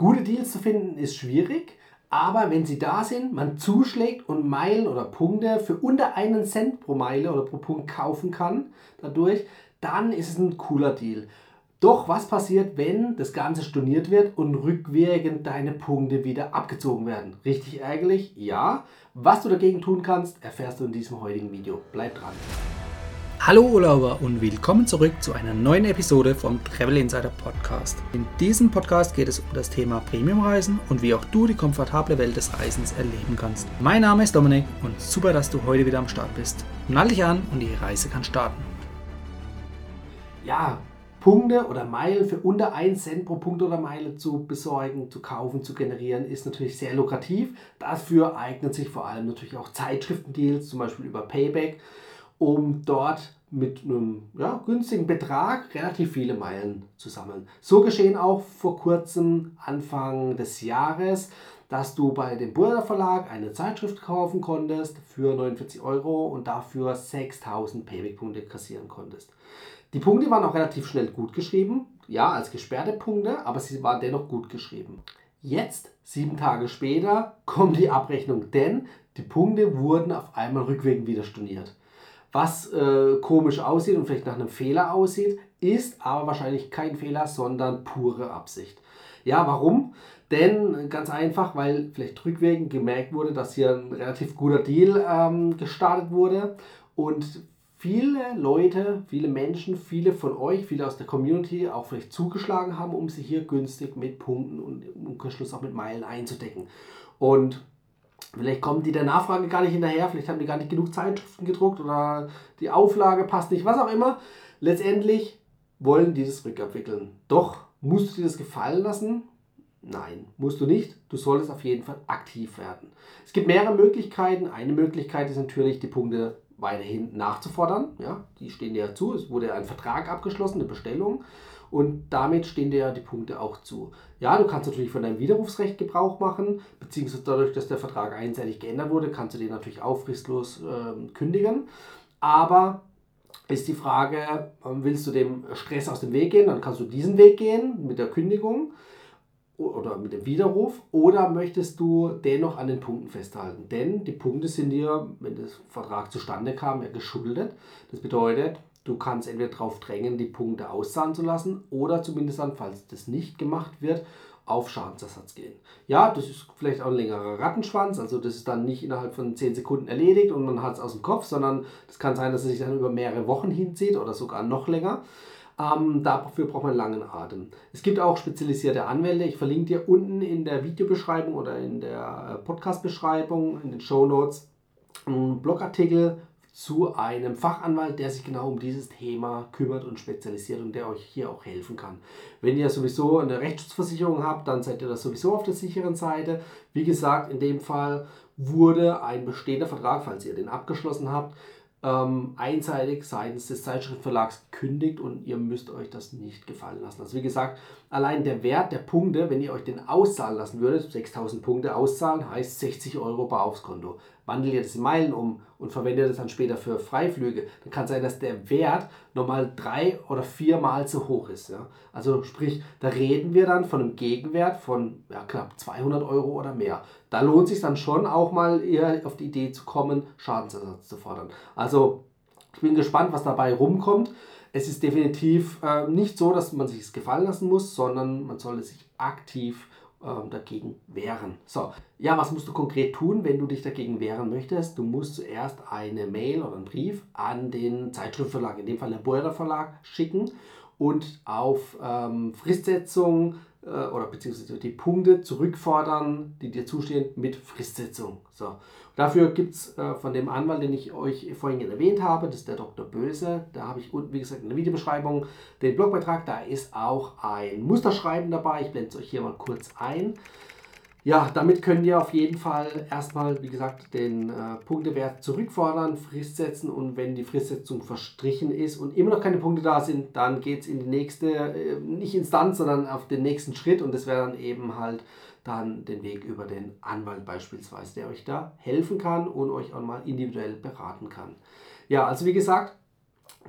Gute Deals zu finden ist schwierig, aber wenn sie da sind, man zuschlägt und Meilen oder Punkte für unter einen Cent pro Meile oder pro Punkt kaufen kann dadurch, dann ist es ein cooler Deal. Doch was passiert, wenn das Ganze storniert wird und rückwirkend deine Punkte wieder abgezogen werden? Richtig ärgerlich? Ja. Was du dagegen tun kannst, erfährst du in diesem heutigen Video. Bleib dran. Hallo Urlauber und willkommen zurück zu einer neuen Episode vom Travel Insider Podcast. In diesem Podcast geht es um das Thema Premiumreisen und wie auch du die komfortable Welt des Reisens erleben kannst. Mein Name ist Dominik und super, dass du heute wieder am Start bist. Nall dich an und die Reise kann starten. Ja, Punkte oder Meilen für unter 1 Cent pro Punkt oder Meile zu besorgen, zu kaufen, zu generieren, ist natürlich sehr lukrativ. Dafür eignen sich vor allem natürlich auch Zeitschriftendeals, zum Beispiel über Payback um dort mit einem ja, günstigen Betrag relativ viele Meilen zu sammeln. So geschehen auch vor kurzem, Anfang des Jahres, dass du bei dem Burda Verlag eine Zeitschrift kaufen konntest für 49 Euro und dafür 6000 Payback-Punkte kassieren konntest. Die Punkte waren auch relativ schnell gut geschrieben, ja, als gesperrte Punkte, aber sie waren dennoch gut geschrieben. Jetzt, sieben Tage später, kommt die Abrechnung, denn die Punkte wurden auf einmal rückwirkend wieder storniert. Was äh, komisch aussieht und vielleicht nach einem Fehler aussieht, ist aber wahrscheinlich kein Fehler, sondern pure Absicht. Ja, warum? Denn ganz einfach, weil vielleicht rückwirkend gemerkt wurde, dass hier ein relativ guter Deal ähm, gestartet wurde und viele Leute, viele Menschen, viele von euch, viele aus der Community auch vielleicht zugeschlagen haben, um sie hier günstig mit Punkten und im Umkehrschluss auch mit Meilen einzudecken. Und Vielleicht kommen die der Nachfrage gar nicht hinterher, vielleicht haben die gar nicht genug Zeitschriften gedruckt oder die Auflage passt nicht, was auch immer. Letztendlich wollen die das rückabwickeln. Doch, musst du dir das gefallen lassen? Nein, musst du nicht. Du solltest auf jeden Fall aktiv werden. Es gibt mehrere Möglichkeiten. Eine Möglichkeit ist natürlich, die Punkte weiterhin nachzufordern. Ja, die stehen dir zu. Es wurde ein Vertrag abgeschlossen, eine Bestellung und damit stehen dir ja die Punkte auch zu. Ja, du kannst natürlich von deinem Widerrufsrecht Gebrauch machen, beziehungsweise dadurch, dass der Vertrag einseitig geändert wurde, kannst du den natürlich auch fristlos äh, kündigen. Aber ist die Frage, ähm, willst du dem Stress aus dem Weg gehen, dann kannst du diesen Weg gehen mit der Kündigung oder mit dem Widerruf oder möchtest du dennoch an den Punkten festhalten? Denn die Punkte sind dir, wenn der Vertrag zustande kam, ja geschuldet. Das bedeutet, Du kannst entweder darauf drängen, die Punkte auszahlen zu lassen oder zumindest dann, falls das nicht gemacht wird, auf Schadensersatz gehen. Ja, das ist vielleicht auch ein längerer Rattenschwanz, also das ist dann nicht innerhalb von 10 Sekunden erledigt und man hat es aus dem Kopf, sondern das kann sein, dass es sich dann über mehrere Wochen hinzieht oder sogar noch länger. Ähm, dafür braucht man langen Atem. Es gibt auch spezialisierte Anwälte. Ich verlinke dir unten in der Videobeschreibung oder in der äh, Podcast-Beschreibung, in den Show Notes, einen Blogartikel zu einem Fachanwalt, der sich genau um dieses Thema kümmert und spezialisiert und der euch hier auch helfen kann. Wenn ihr sowieso eine Rechtsschutzversicherung habt, dann seid ihr das sowieso auf der sicheren Seite. Wie gesagt, in dem Fall wurde ein bestehender Vertrag, falls ihr den abgeschlossen habt, ähm, einseitig seitens des Zeitschriftverlags kündigt und ihr müsst euch das nicht gefallen lassen. Also wie gesagt, allein der Wert der Punkte, wenn ihr euch den auszahlen lassen würdet, 6000 Punkte auszahlen, heißt 60 Euro bar aufs Konto. Wandelt ihr das in Meilen um und verwendet es dann später für Freiflüge, dann kann es sein, dass der Wert nochmal drei oder viermal zu hoch ist. Ja? Also sprich, da reden wir dann von einem Gegenwert von ja, knapp 200 Euro oder mehr. Da lohnt sich dann schon auch mal eher auf die Idee zu kommen, Schadensersatz zu fordern. Also ich bin gespannt, was dabei rumkommt. Es ist definitiv äh, nicht so, dass man sich es gefallen lassen muss, sondern man sollte sich aktiv ähm, dagegen wehren. So, ja, was musst du konkret tun, wenn du dich dagegen wehren möchtest? Du musst zuerst eine Mail oder einen Brief an den Zeitschriftverlag, in dem Fall der Beurer Verlag, schicken und auf ähm, Fristsetzung oder beziehungsweise die Punkte zurückfordern, die dir zustehen, mit Fristsetzung. So. Dafür gibt es äh, von dem Anwalt, den ich euch vorhin erwähnt habe, das ist der Dr. Böse, da habe ich unten, wie gesagt, in der Videobeschreibung den Blogbeitrag, da ist auch ein Musterschreiben dabei, ich blende es euch hier mal kurz ein. Ja, damit könnt ihr auf jeden Fall erstmal, wie gesagt, den äh, Punktewert zurückfordern, Frist setzen und wenn die Fristsetzung verstrichen ist und immer noch keine Punkte da sind, dann geht es in die nächste, äh, nicht Instanz, sondern auf den nächsten Schritt und das wäre dann eben halt dann den Weg über den Anwalt beispielsweise, der euch da helfen kann und euch auch mal individuell beraten kann. Ja, also wie gesagt,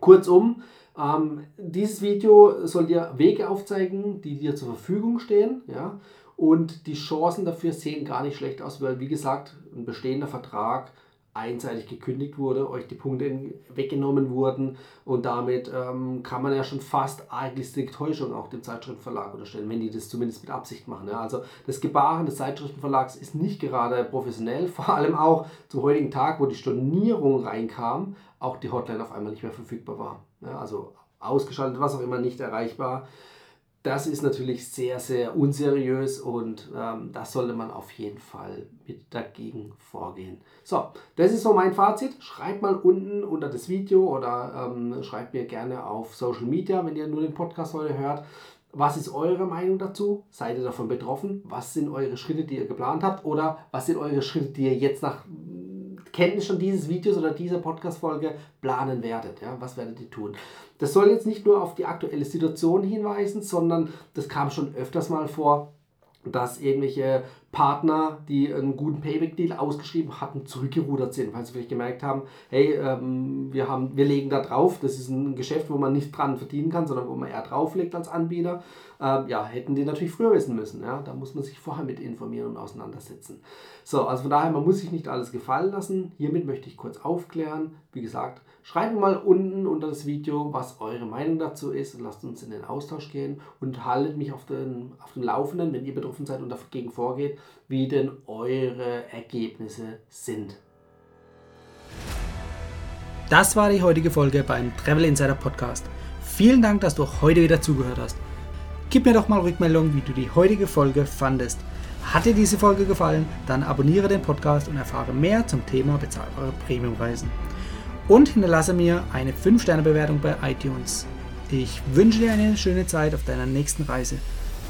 kurzum, Ähm, dieses Video soll dir Wege aufzeigen, die dir zur Verfügung stehen. Ja? Und die Chancen dafür sehen gar nicht schlecht aus, weil, wie gesagt, ein bestehender Vertrag einseitig gekündigt wurde, euch die Punkte weggenommen wurden und damit ähm, kann man ja schon fast eigentlich die Täuschung auch dem Zeitschriftenverlag unterstellen, wenn die das zumindest mit Absicht machen. Ja. Also das Gebaren des Zeitschriftenverlags ist nicht gerade professionell, vor allem auch zum heutigen Tag, wo die Stornierung reinkam, auch die Hotline auf einmal nicht mehr verfügbar war. Ja, also ausgeschaltet, was auch immer nicht erreichbar das ist natürlich sehr, sehr unseriös und ähm, das sollte man auf jeden Fall mit dagegen vorgehen. So, das ist so mein Fazit. Schreibt mal unten unter das Video oder ähm, schreibt mir gerne auf Social Media, wenn ihr nur den Podcast heute hört. Was ist eure Meinung dazu? Seid ihr davon betroffen? Was sind eure Schritte, die ihr geplant habt? Oder was sind eure Schritte, die ihr jetzt nach Kenntnis schon dieses Videos oder dieser Podcast-Folge planen werdet? Ja? Was werdet ihr tun? Das soll jetzt nicht nur auf die aktuelle Situation hinweisen, sondern das kam schon öfters mal vor, dass irgendwelche Partner, die einen guten Payback-Deal ausgeschrieben hatten, zurückgerudert sind, weil sie vielleicht gemerkt haben, hey, ähm, wir, haben, wir legen da drauf, das ist ein Geschäft, wo man nicht dran verdienen kann, sondern wo man eher drauflegt als Anbieter. Ähm, ja, hätten die natürlich früher wissen müssen. Ja? Da muss man sich vorher mit informieren und auseinandersetzen. So, also von daher, man muss sich nicht alles gefallen lassen. Hiermit möchte ich kurz aufklären. Wie gesagt, schreibt mal unten unter das Video, was eure Meinung dazu ist. Lasst uns in den Austausch gehen und haltet mich auf den, auf den Laufenden, wenn ihr betroffen seid und dagegen vorgeht, wie denn eure Ergebnisse sind. Das war die heutige Folge beim Travel Insider Podcast. Vielen Dank, dass du heute wieder zugehört hast. Gib mir doch mal Rückmeldung, wie du die heutige Folge fandest. Hat dir diese Folge gefallen, dann abonniere den Podcast und erfahre mehr zum Thema bezahlbare Premiumreisen. Und hinterlasse mir eine 5-Sterne-Bewertung bei iTunes. Ich wünsche dir eine schöne Zeit auf deiner nächsten Reise.